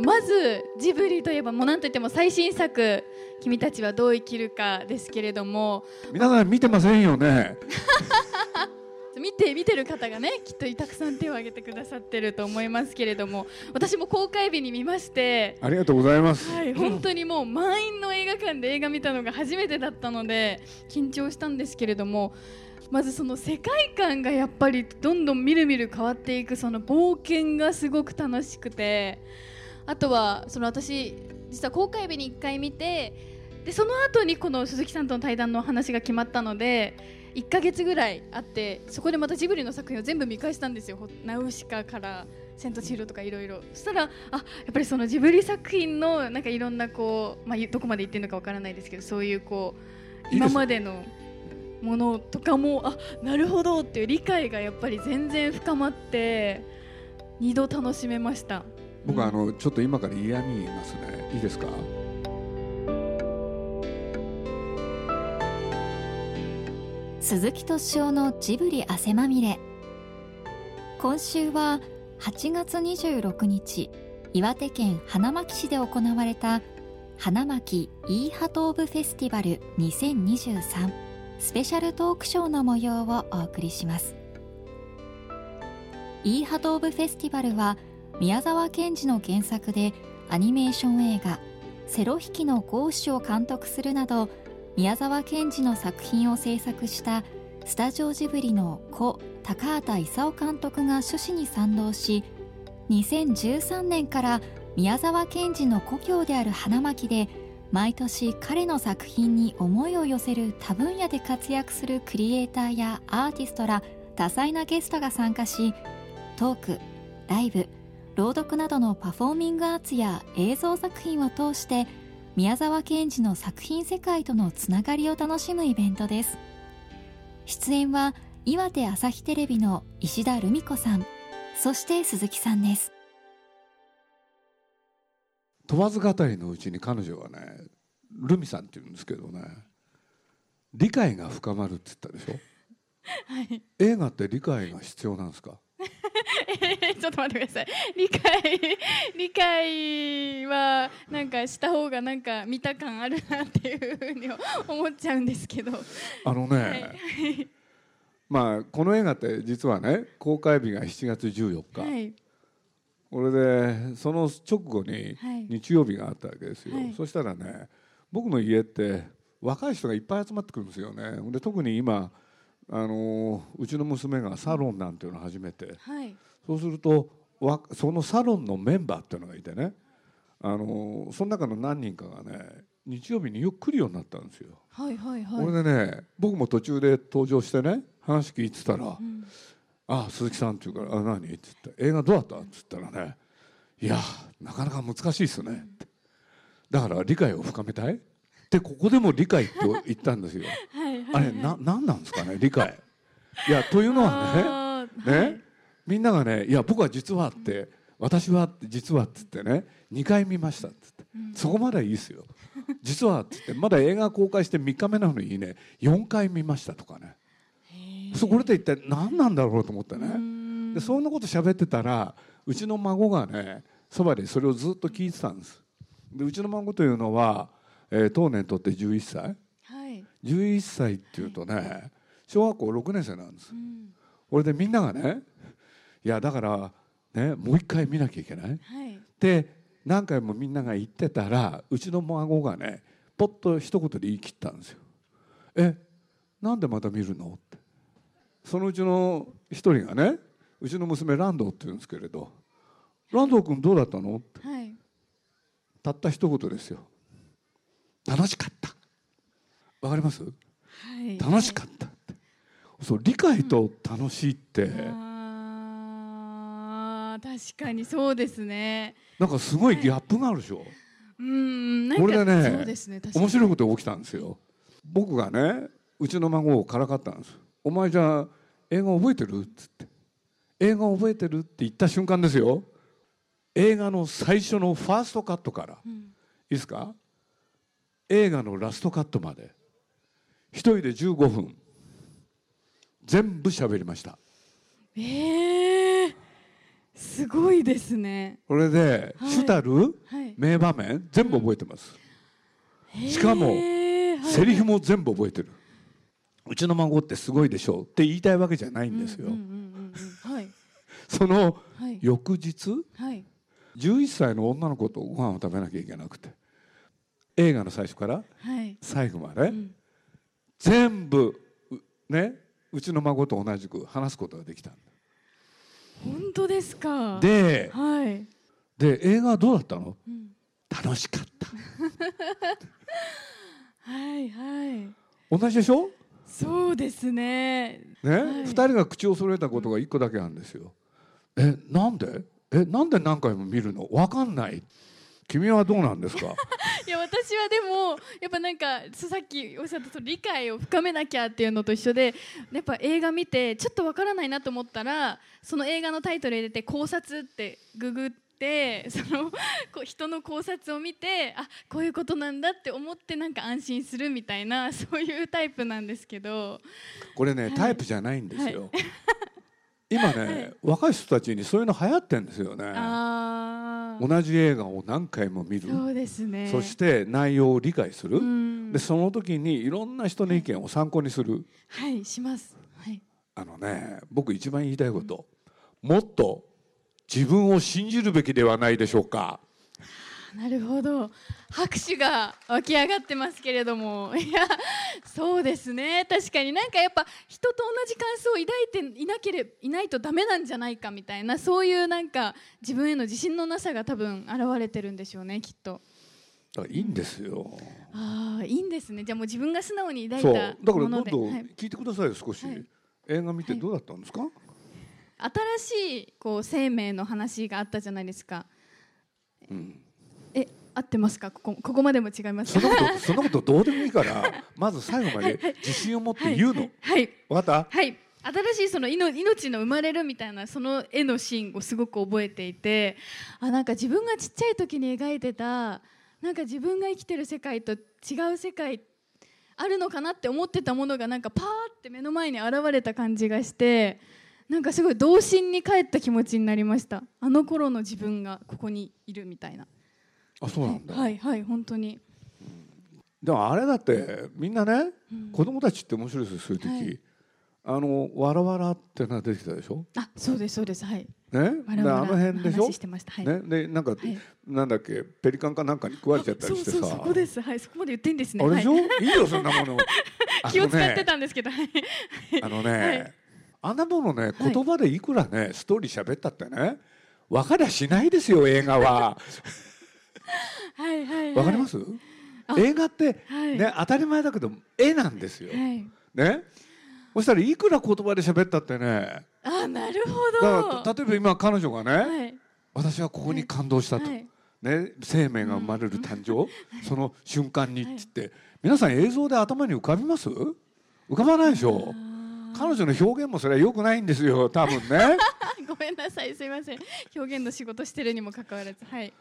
のまずジブリといえばもう何といっても最新作「君たちはどう生きるか」ですけれども。皆さん見てませんよね。見て見てる方がねきっとたくさん手を挙げてくださってると思いますけれども。私も公開日に見まして。ありがとうございます、はい、本当にもう満員の映画館で映画見たのが初めてだったので緊張したんですけれども。まずその世界観がやっぱりどんどんみるみる変わっていくその冒険がすごく楽しくてあとはその私実は公開日に1回見てでその後にこの鈴木さんとの対談の話が決まったので1ヶ月ぐらいあってそこでまたジブリの作品を全部見返したんですよ「ナウシカ」から「千と千尋」とかいろいろ。そしたらあやっぱりそのジブリ作品のなんかいろんなこう、まあ、どこまで言ってるのかわからないですけどそういうこう今までのものとかもあなるほどっていう理解がやっぱり全然深まって二度楽しめました僕はあのちょっと今から嫌み言いますね。いいですか？鈴木敏夫のジブリ汗まみれ。今週は8月26日岩手県花巻市で行われた花巻イーハトーブフェスティバル2023スペシャルトークショーの模様をお送りします。イーハトーブフェスティバルは宮沢賢治の原作でアニメーション映画「セロ引きのゴーシュ」を監督するなど宮沢賢治の作品を制作したスタジオジブリの故高畑勲監督が趣旨に賛同し2013年から宮沢賢治の故郷である花巻で毎年彼の作品に思いを寄せる多分野で活躍するクリエイターやアーティストら多彩なゲストが参加しトークライブ朗読などのパフォーミングアーツや映像作品を通して宮沢賢治の作品世界とのつながりを楽しむイベントです。出演は岩手朝日テレビの石田留美子さんそして鈴木さんです。問わず語りのうちに彼女はねルミさんって言うんですけどね理解が深まるって言ったでしょ、はい、映画って理解が必要なんですか？ちょっと待ってください。理解理解はなんかした方がなんか見た感あるなっていうふうに思っちゃうんですけど。あのね、はい。まあこの映画って実はね公開日が7月14日、はい。これでその直後にはい。日曜日があったわけですよ、はい。そしたらね僕の家って若い人がいっぱい集まってくるんですよね。で特に今あのうちの娘がサロンなんていうのを始めて。はいそうするとわそのサロンのメンバーっていうのがいてねあのその中の何人かがね日曜日によく来るようになったんですよ。はいはいはいこれでね僕も途中で登場してね話聞いてたら「うんあ鈴木さん」って言うから「あ何?」って言って「映画どうだった?」って言ったらね「いやなかなか難しいですね」ってだから理解を深めたい？でここでも理解って言ったんですよ。はいはいあれな何なんですかね？理解。いやというのはねあーね、みんながね「いや僕は実は」って「私は実は」っつってね2回見ましたっつって、そこまではいいですよ。実はっつってまだ映画公開して3日目なのにね4回見ましたとかね。そこれって一体何なんだろうと思ってうねん。でそんなこと喋ってたらうちの孫がねそばでそれをずっと聞いてたんです。でうちの孫というのは、えー当年とって11歳。はい。11歳っていうとね小学校6年生なんです。うん。これでみんながねいやだからねもう一回見なきゃいけない？はい。で何回もみんなが言ってたらうちの孫がねポッと一言で言い切ったんですよ「えなんでまた見るの?」って。そのうちの一人がねうちの娘ランドって言うんですけれど「ランド君どうだったの?」って。はい。たった一言ですよ「楽しかった」わかります？はい。楽しかったって。そう理解と楽しいって、あー確かにそうですね。なんかすごいギャップがあるでしょ、うんなんかこれでねそうですね面白いことが起きたんですよ。僕がねうちの孫をからかったんです「お前じゃあ映画覚えてる?」っつって「映画覚えてる?」って言った瞬間ですよ。映画の最初のファーストカットから、いいですか？映画のラストカットまで。一人で15分。全部喋りました。えー、すごいですね。これで、はい。主たるはい。名場面全部覚えてます、しかもセリフも全部覚えてる。うちの孫ってすごいでしょうって言いたいわけじゃないんですよ、そのはい。翌日はい。11歳の女の子とご飯を食べなきゃいけなくて映画の最初からはい。最後まで、うん。全部うねうちの孫と同じく話すことができたん本当ですか？だではい。で映画はどうだったの？うん楽しかった。はいはい。同じでしょ？そうですね。ね、はい。2人が口を揃えたことが1個だけなんですよ。えなんで？えなんで何回も見るの？わかんない君はどうなんですか？いや私はでもやっぱなんかさっきおっしゃった理解を深めなきゃっていうのと一緒でやっぱ映画見てちょっとわからないなと思ったらその映画のタイトル入れて考察ってググってそのこう人の考察を見てあこういうことなんだって思ってなんか安心するみたいなそういうタイプなんですけど。これね、はい。タイプじゃないんですよ。今ね、若い人たちにそういうの流行ってんですよね。同じ映画を何回も見る。そうですねそして内容を理解する。うんでその時にいろんな人の意見を参考にする。はいしますはいあのね僕一番言いたいこと、もっと自分を信じるべきではないでしょうか。なるほど。拍手が湧き上がってますけれども。いやそうですね。確かに。なんかやっぱ人と同じ感想を抱いていなければいないとダメなんじゃないかみたいなそういうなんか自分への自信のなさが多分現れてるんでしょうねきっと。いいんですよ。ああいいんですね。じゃあもう自分が素直に抱いただからどんもので、どんはい、聞いてくださいよ少し、はい。映画見てどうだったんですか、新しいこう生命の話があったじゃないですか。うん、え合ってますか？ここここまでも違いますそんなことそんなことどうでもいいからまず最後まで自信を持って言うの、はい。はい。分かった？はい。新しいその命命の生まれるみたいなその絵のシーンをすごく覚えていてあなんか自分がちっちゃい時に描いてたなんか自分が生きてる世界と違う世界あるのかなって思ってたものがなんかパーって目の前に現れた感じがしてなんかすごい童心に帰った気持ちになりました。あの頃の自分がここにいるみたいなあそうなんだ、はいはい本当に。でもあれだってみんなね、うん子供たちって面白いですよそういう時、はい。あの「わらわら」ってのが出てきたでしょ？あそうですそうですはい。ね？あの辺でしょ？話してましたはい、ね、でなんか、はい。なんだっけペリカンかなんかに食われちゃったりしてさ。そうそうそこですはい。そこまで言っていいんですねあれでしょ、はい。い、いよそんなもの。気を使ってたんですけど、はい。あのね、はい。あんなものねはい。言葉でいくらね、ストーリー喋ったってね分かりゃしないですよ映画はわかります？あ映画って、はい。ね当たり前だけど絵なんですよ、はい。ね？そしたらいくら言葉で喋ったってね。あなるほだど例えば今彼女がね、はい。私はここに感動したと、はい。ね、生命が生まれる誕生、その瞬間にって。言って、皆さん映像で頭に浮かびます？浮かばないでしょ？あ彼女の表現もそれは良くないんですよ多分ね。ー ごめんなさいすいません。表現の仕事してるにもかかわらず。はい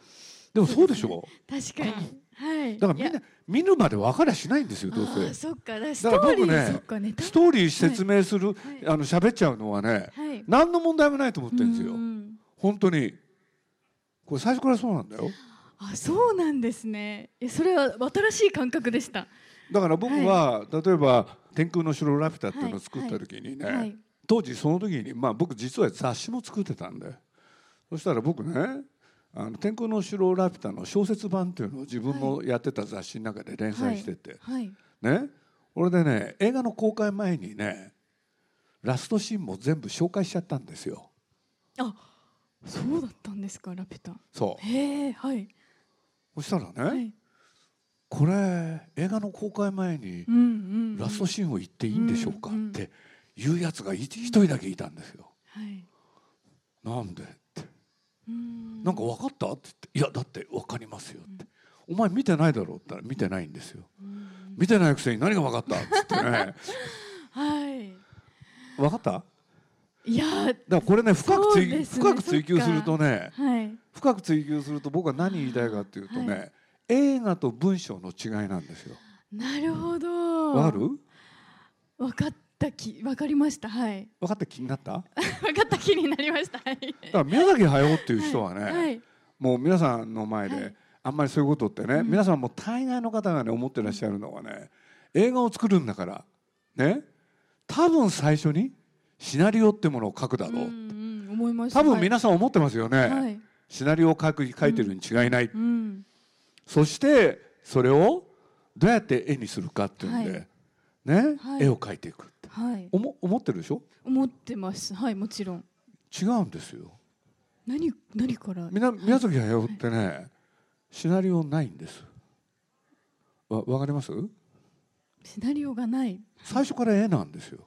でもそうでしょ？確かに。はい。だからみんな見るまで分かりゃしないんですよどうせ。そっか。だからスだトーリー、ね。ストーリー説明する、い。あの喋っちゃうのはねはい。何の問題もないと思ってるんですよ。うん本当に。これ最初からそうなんだよ。あそうなんですね。いやそれは新しい感覚でした。だから僕は、例えば「天空の城ラピュタ」っていうのを作った時にね、はい。当時その時に、まあ、僕実は雑誌も作ってたんでそしたら僕ね「あの天空の城ラピュタ」の小説版っていうのを自分のやってた雑誌の中で連載してて、はいね。これでね映画の公開前にねラストシーンも全部紹介しちゃったんですよ。あそうだったんですかラピュタ。そう。へえはい。そしたらね、はい。これ映画の公開前にラストシーンを言っていいんでしょうかっていうやつがい一人だけいたんですよ。はい。なんでなんか分かった？って言って「いやだって分かりますよ」って「お前見てないだろ」って言ったら見てないんですよ。うん。見てないくせに何が分かった？っつってね。はい。分かった？だかいやーらこれね深く追ね。深く追求するとねはい。深く追求すると僕は何言いたいかっていうとね、は映画と文章の違いなんですよ。なるほど。わかる？分かった気わかりました。はい。分かった気になった？だかった気になりました。はい。ら宮崎駿っていう人はね、はい。もう皆さんの前で、はい。あんまりそういうことってね、うん。皆さんも大概の方がね思ってらっしゃるのはね映画を作るんだからね。多分最初にシナリオってものを書くだろう、うんうん思いました多分はい皆さん思ってますよね、はい。シナリオを書く書いてるに違いない、うん。そしてそれをどうやって絵にするかっていうんで、はい。ね、はい。絵を描いていくはい。思思ってるでしょ？思ってます。はいもちろん。違うんですよ。何何から？みな宮崎駿ってね、シナリオないんです。わわかります？シナリオがない。最初から絵なんですよ。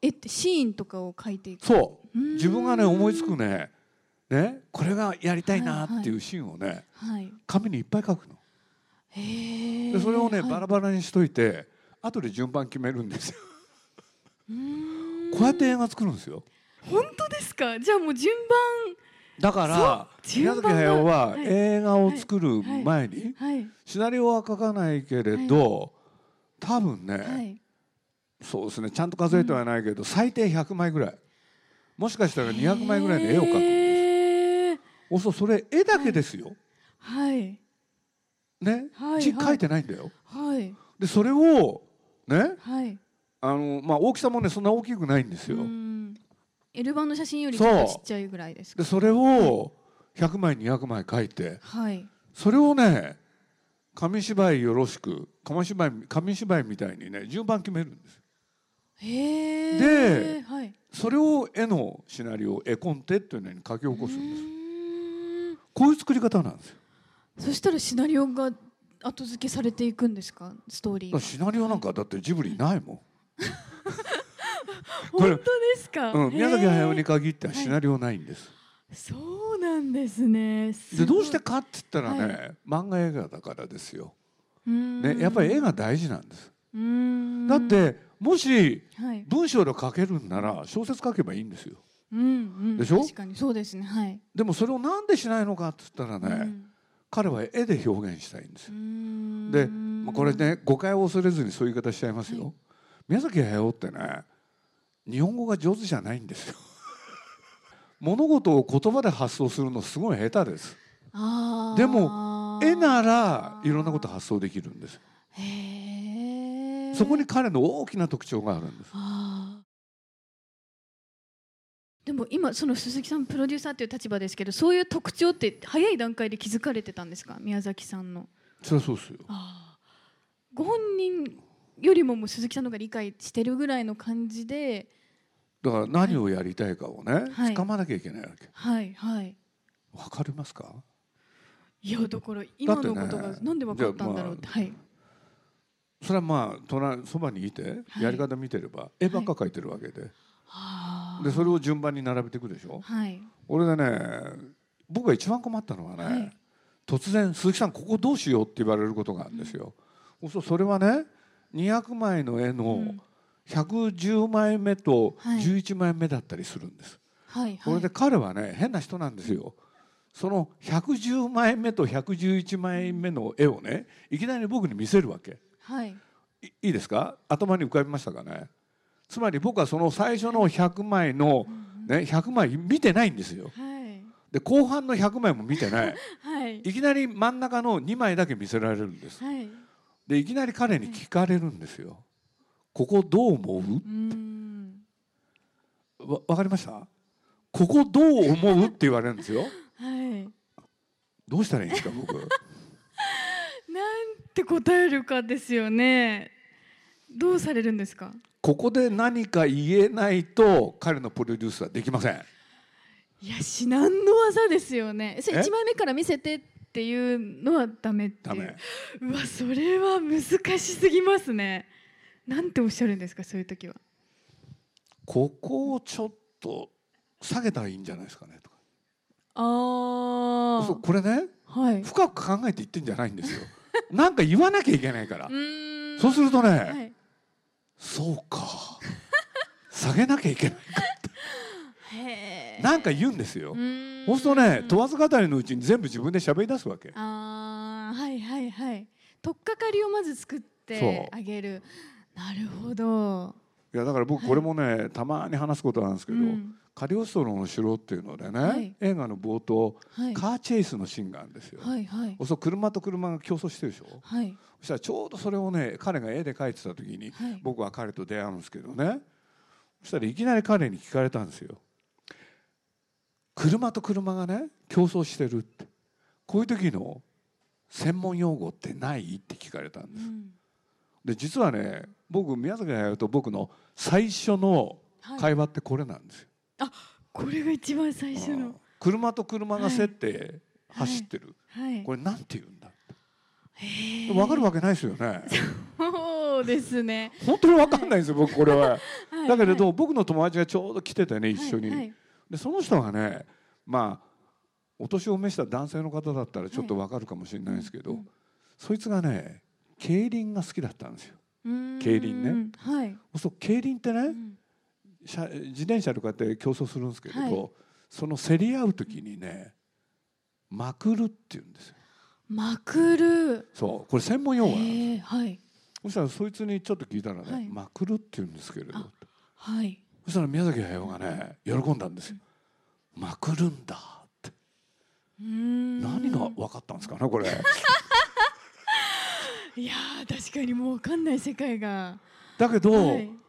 絵ってシーンとかを描いていく。そう。自分がね思いつくね。ね？これがやりたいなっていうシーンをねはい。紙にいっぱい書くの。へえでそれをねはい。バラバラにしといて後で順番決めるんですよ。こうやって映画作るんですよ。本当ですか？じゃあもう順だから宮崎駿ははい。映画を作る前にシナリオは書かないけれど多分はねい。そうですねちゃんと数えてはないけど最低100枚ぐらい。もしかしたら200枚ぐらいの絵を描くんですおそうそれ絵だけですよ。はい。ね？はい。字書いてないんだよ。はい。でそれをね？はい。あのまあ大きさもねそんな大きくないんですよ。うーん L 版の写真よりちょっとちっちゃいぐらいですか？でそれを100枚200枚書いて。はい。それをね紙芝居よろしく紙芝居紙芝居みたいにね順番決めるんですへえではい。それを絵のシナリオ絵コンテっていうのに書き起こすんですこういう作り方なんですよ。そしたらシナリオが後付けされていくんですか？ストーリーシナリオなんかだってジブリないもん。本当ですか、うん、宮崎駿に限ってはシナリオないんです、そうなんですね。でどうしてかって言ったらね、は漫画映画だからですよ、ね、やっぱり絵が大事なんです。だってもしはい。文章で書けるんなら小説書けばいいんですよ。うんうん。でしょ？確かに。そうですね。はい。でもそれをなんでしないのかって言ったらね、うん彼は絵で表現したいんですよ。ん。で、まあ、これね誤解を恐れずにそういう言い方しちゃいますよ、はい。宮崎駿ってね日本語が上手じゃないんですよ。物事を言葉で発想するのすごい下手です。でも絵ならいろんなこと発想できるんです。そこに彼の大きな特徴があるんですでも今その鈴木さんプロデューサーという立場ですけどそういう特徴って早い段階で気づかれてたんですか？宮崎さんの。そりゃそう。ですよご本人よりももう鈴木さんの方が理解してるぐらいの感じで。だから何をやりたいかをね、はい。掴まなきゃいけないわけ。はいはい。わかりますか？いやだから今のことがなんで分かったんだろうって、はい。それはまあ隣そばにいてはい。やり方見てれば絵ばっか描いてるわけで、はあでそれを順番に並べていくでしょ？はい。俺でね僕が一番困ったのはね、はい。突然「鈴木さんここどうしよう」って言われることがあるんですよ、そうするとそれはね200枚の絵うのん110枚目とはい。11枚目だったりするんです、はいそれで彼はね変な人なんですよ。その110枚目と111枚目の絵をねいきなり僕に見せるわけ。はい。いいいですか？頭に浮かびましたかね？つまり僕はその最初の100枚の、ね、100枚見てないんですよ。はい。で後半の100枚も見てない。はい。いきなり真ん中の2枚だけ見せられるんです。はい。でいきなり彼に聞かれるんですよ。ここどう思う？わわかりました？ここどう思う？って言われるんですよ。はい。どうしたらいいんですか僕？なんて答えるかですよね。どうされるんですか？ここで何か言えないと彼のプロデュースはできません。いや至難の技ですよね。それえ1枚目から見せてっていうのはダメっていう。ダメ。うわそれは難しすぎますね。なんておっしゃるんですかそういう時は。ここをちょっと下げたらいいんじゃないですかねとか。あそうこれねはい。深く考えて言ってんじゃないんですよ。なんか言わなきゃいけないから。そうするとね、はいそうか。下げなきゃいけないへーなんか言うんですよ。そうするとね問わず語りのうちに全部自分で喋り出すわけ。あーはいはいはい。取っかかりをまず作ってあげる。なるほど、いやだから僕これもね、たまに話すことなんですけど、うんカリオストロの城っていうのでね、はい。映画の冒頭、はい。カーチェイスのシーンがあるんですよ。はいはい。そう車と車が競争してるでしょ。はい。そしたらちょうどそれをね彼が絵で描いてた時に、はい。僕は彼と出会うんですけどね。そしたらいきなり彼に聞かれたんですよ。車と車がね競争してるって。こういう時の専門用語ってない？って聞かれたんです。うん。で実はね僕宮崎駿と僕の最初のはい。会話ってこれなんですよ、これが一番最初の。車と車が競って走ってる、はい。これなんて言うんだへー。分かるわけないですよね。そうですね。本当に分かんないんですよ僕これは。はい。だけれど僕の友達がちょうど来ててね一緒に、はい。はいでその人がねまあお年を召した男性の方だったらちょっと分かるかもしれないですけど、うんうん。そいつがね競輪が好きだったんですよ。競輪ね。はい。そう競輪ってね、うん。車自転車とかって競争するんですけれど、はい。その競り合う時にねまくるって言うんですよ。まくる。そうこれ専門用語なんですはい。そしたらそいつにちょっと聞いたらね、はい。まくるって言うんですけれど。あはい。そしたら宮崎駿がね喜んだんですよ。まくるんだって。うーん。何が分かったんですかねこれ。いやー確かにもう分かんない世界が。だけど、はい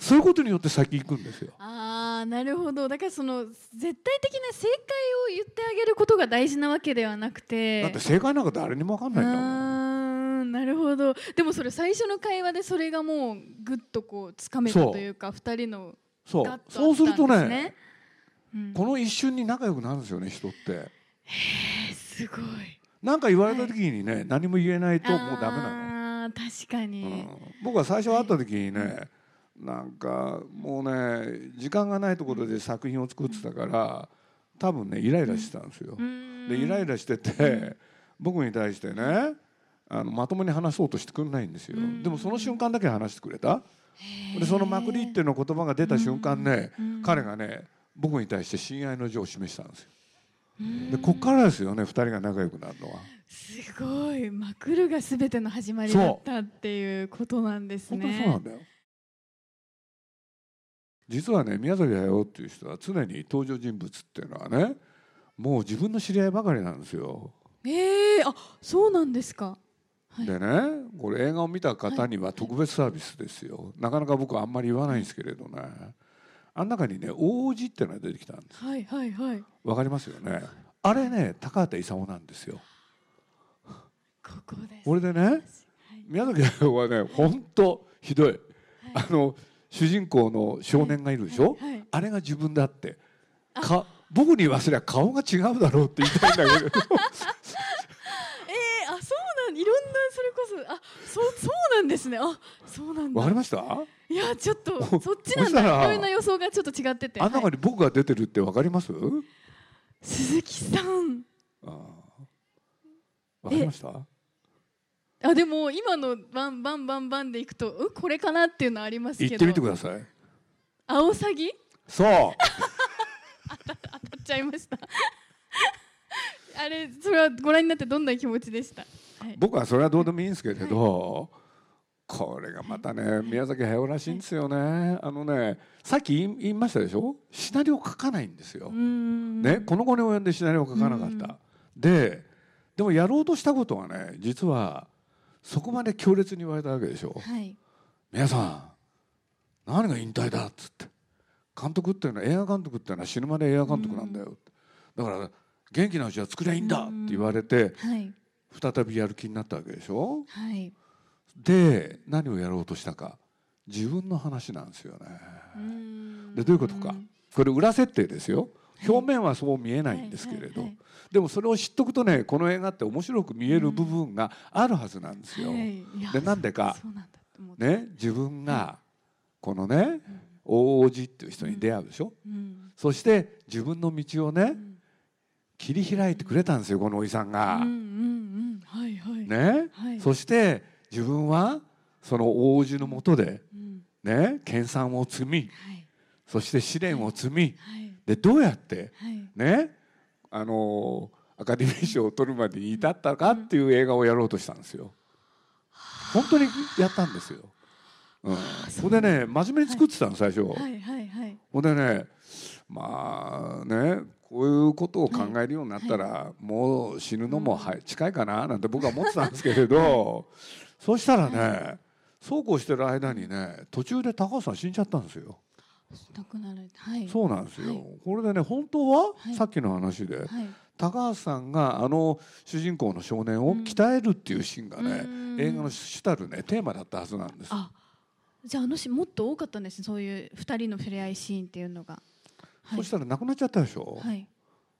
そういうことによって先行くんですよ。ああなるほど。だからその絶対的な正解を言ってあげることが大事なわけではなくて。だって正解なんか誰にも分かんないんだもん。なるほど。でもそれ最初の会話でそれがもうぐっとこうつかめたというか二人のそう。そうするとねうん。この一瞬に仲良くなるんですよね人って。えーすごい。何か言われた時にね、何も言えないともうダメなの、あー確かに、うん。僕は最初会った時にね、なんかもうね時間がないところで作品を作ってたから多分ねイライラしてたんですよ、でイライラしてて、僕に対してねあのまともに話そうとしてくれないんですよ、うん。でもその瞬間だけ話してくれた。でそのまくりっていうの言葉が出た瞬間ね、うん。彼がね僕に対して親愛の情を示したんですよ。でこっからですよね二人が仲良くなるのは。すごい。マクルが全ての始まりだったっていうことなんです本ねそうなんだよ実はね宮崎駿っていう人は常に登場人物っていうのはねもう自分の知り合いばかりなんですよ。ええあそうなんですか。はい。でねこれ映画を見た方には特別サービスですよ、なかなか僕はあんまり言わないんですけれどね。あん中にね王子っていうのが出てきたんです。はいはいはい。わかりますよね。あれね高畑勲なんですよ。ここです。これでねはい。宮崎駿はね本当ひどい、あの主人公の少年がいるでしょ、はいはい。あれが自分だって。か僕に言わせりゃ顔が違うだろうって言いたいんだけど。えー、あそうなんいろんなそれこそあそうそうなんですね。あそうなんだ。わかりました？いやちょっとおそっちなんだ。いろいろな予想がちょっと違ってて。あん中はいに僕が出てるってわかります、鈴木さん。あー。わかりました？あでも今のバンバンバンバンでいくとうんこれかなっていうのありますけど。言ってみてください。アオサギ？そう。当たっちゃいました。あれそれはご覧になってどんな気持ちでした、はい、僕はそれはどうでもいいんですけれど、これがまたね宮崎駿らしいんですよね。あのねさっき言いましたでしょ？シナリオ書かないんですよ。ね、この後に及んでシナリオ書かなかった、ででもやろうとしたことはね実はそこまで強烈に言われたわけでしょ。はい。皆さん何が引退だっつって。監督っていうのは映画監督っていうのは死ぬまで映画監督なんだよ。だから元気なうちは作りゃいいんだって言われてはい。再びやる気になったわけでしょ。はい。で何をやろうとしたか。自分の話なんですよね。でどういうことか。これ裏設定ですよ表面はそう見えないんですけれどでもそれを知っとくとねこの映画って面白く見える部分があるはずなんですよ。でなんでかね自分がこのね大王子っていう人に出会うでしょ？うん。そして自分の道をねん。切り開いてくれたんですよこのおじさんが。ね？はい。そして自分はその大王子のもとでうん。ね研鑽を積みはい。そして試練を積みはいでどうやってはい。ねあのアカデミー賞を取るまでに至ったかっていう映画をやろうとしたんですよ。本当にやったんですよ。うん、そほんでね真面目に作ってたの最初、はいはいはい。ほんでねまあねこういうことを考えるようになったら、もう死ぬのも、はい、近いかななんて僕は思ってたんですけれど、そしたらね、そうこうしてる間にね途中で高橋さん死んじゃったんですよ。亡くなるはい。そうなんですよ、はい。これでね本当は、はい。さっきの話で、はい。高橋さんがあの主人公の少年を鍛えるっていうシーンがね、うん。映画の主たるねテーマだったはずなんです。あじゃああのしもっと多かったんですねそういう二人の触れ合いシーンっていうのが。はい。そしたら亡くなっちゃったでしょ、はい。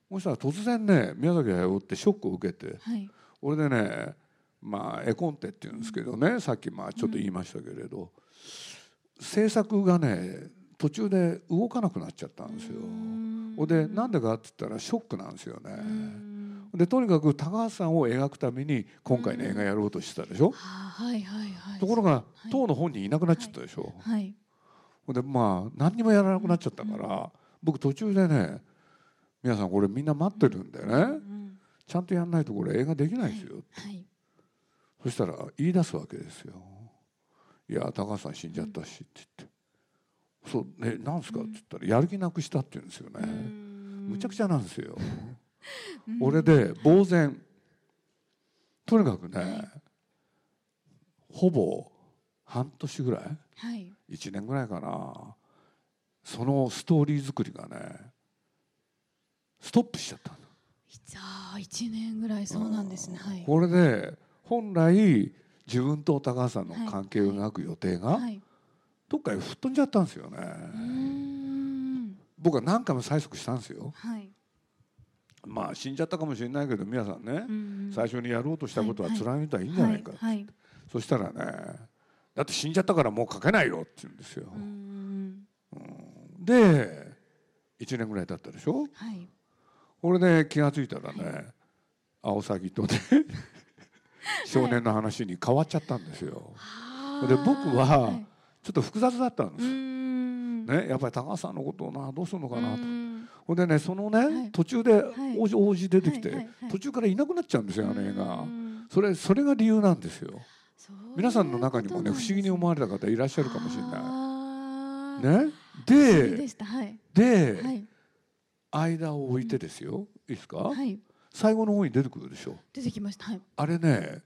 そしたら突然ね宮崎駿ってショックを受けてはい。俺でねまあ絵コンテっていうんですけどねさっきまあちょっと言いましたけれど、制作がね途中で動かなくなっちゃったんですよ。ほんでなんでかって言ったらショックなんですよね。でとにかく高橋さんを描くために今回の映画やろうとしてたでしょ。はいはいはいところがはい当の本人いなくなっちゃったでしょ。はいほんでまあ何にもやらなくなっちゃったから僕途中でね皆さんこれみんな待ってるんでねうんちゃんとやんないとこれ映画できないですよ。はいそしたら言い出すわけですよ。いや高橋さん死んじゃったしって言って。そうね、なんですか？って言ったらやる気なくしたって言うんですよね。むちゃくちゃなんですよ。俺で呆然。とにかくね、ほぼ半年ぐらい？はい。1年ぐらいかな。そのストーリー作りがねストップしちゃったの。じゃあ一年ぐらいそうなんですね。はい。これで本来自分と高橋さんの関係を描く予定がはいどっかへ吹っ飛んじゃったんですよね。僕は何回も催促したんですよ。はい。まあ死んじゃったかもしれないけど皆さんねうん最初にやろうとしたことははい貫いたらいいんじゃないかはいはいそしたらねだって死んじゃったからもう書けないよって言うんですよ。うーんで1年ぐらい経ったでしょ？はい。これで気が付いたらねアオサギとね 少年の話に変わっちゃったんですよ。で僕ははいちょっと複雑だったんですん。ねやっぱり高橋さんのことをなどうするのかなと。ほんでねそのはい。ね途中でい。王子王子出てきて途中からいなくなっちゃうんですよあの映う画それそれが理由なんですよ。皆さんの中にもね不思議に思われた方いらっしゃるかもしれない。ね？でで間を置いてですよ。いいですか？はい。最後の方に出てくるでしょ。出てきました。はい。あれね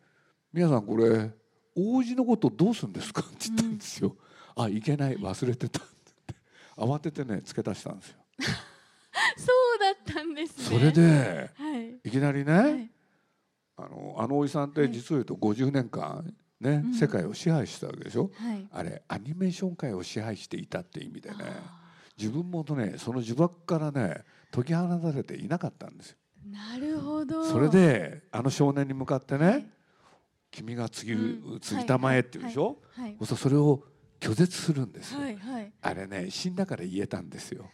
皆さんこれ王子のことどうするんですか？って言ったんですよ、あいけない。忘れてたって。慌ててね付け足したんですよ。そうだったんですね。それではい。いきなりね、はい。あのあのおじさんってはい。実を言うと50年間ね、うん。世界を支配したわけでしょ？はい。あれアニメーション界を支配していたって意味でねあ自分もとねその呪縛からね解き放たれていなかったんですよ。ーなるほど。それであの少年に向かってね、はい君が次、うん。次たまえって言うでしょ、はい。それを拒絶するんですよ、はいはい。あれね死んだから言えたんですよ。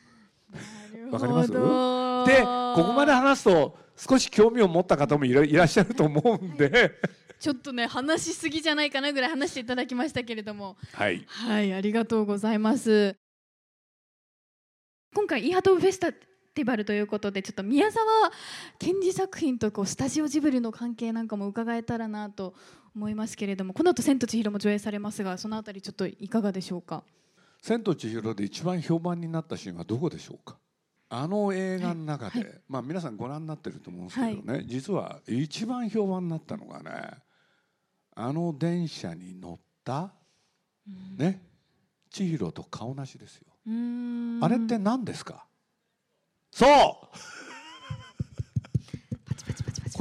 わかります？でここまで話すと少し興味を持った方もいらいらっしゃると思うんで。ちょっとね話しすぎじゃないかなぐらい話していただきましたけれども。はい。はいありがとうございます。今回イーハトフェスティバルということでちょっと宮沢賢治作品とこうスタジオジブリの関係なんかも伺えたらなと思いますけれどもこの後千と千尋も上映されますがそのあたりちょっといかがでしょうか「千と千尋」で一番評判になったシーンはどこでしょうか？あの映画の中で、はい。はまあ皆さんご覧になってると思うんですけどね、実は一番評判になったのがねあの電車に乗った、ね千尋と顔なしですよ、あれって何ですか？そう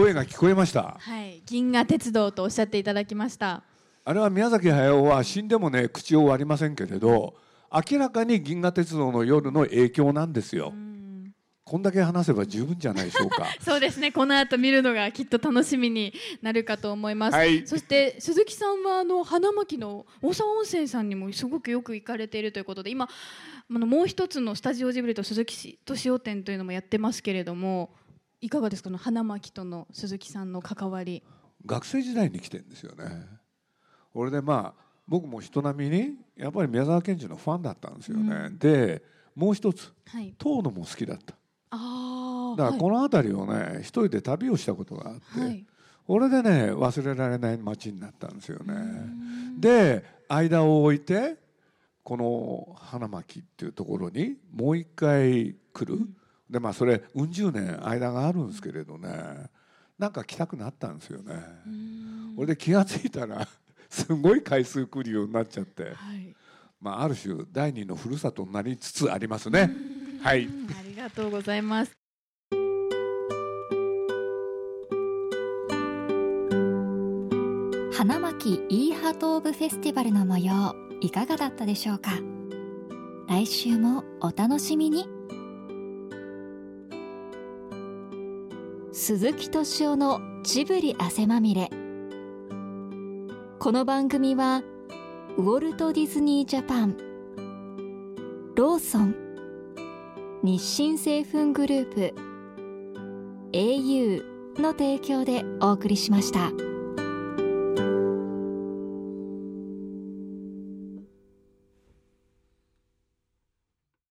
声が聞こえました。はい。銀河鉄道とおっしゃっていただきました。あれは宮崎駿は死んでもね口を割りませんけれど明らかに銀河鉄道の夜の影響なんですよ。うん。こんだけ話せば十分じゃないでしょうか。そうですね。この後見るのがきっと楽しみになるかと思います、はい。そして鈴木さんはあの花巻の大沢温泉さんにもすごくよく行かれているということで今あのもう一つのスタジオジブリと鈴木敏夫展というのもやってますけれどもいかがですか？この花巻との鈴木さんの関わり。学生時代に来てんですよね。俺でまあ僕も人並みにやっぱり宮沢賢治のファンだったんですよね、うん。でもう一つはい。遠野も好きだった。ああだからこの辺りをね一人で旅をしたことがあって、はい、はいこれでね忘れられない街になったんですよね。で間を置いてこの花巻っていうところにもう一回来る、でまあそれうん十年間があるんですけれどね。なんか来たくなったんですよね。これで気が付いたらすごい回数来るようになっちゃって、はい、まあ、ある種第二のふるさとになりつつありますね。はい、ありがとうございます。花巻イーハトーブフェスティバルの模様いかがだったでしょうか？来週もお楽しみに鈴木敏夫のジブリ汗まみれこの番組はウォルト・ディズニー・ジャパンローソン日清製粉グループ au の提供でお送りしました。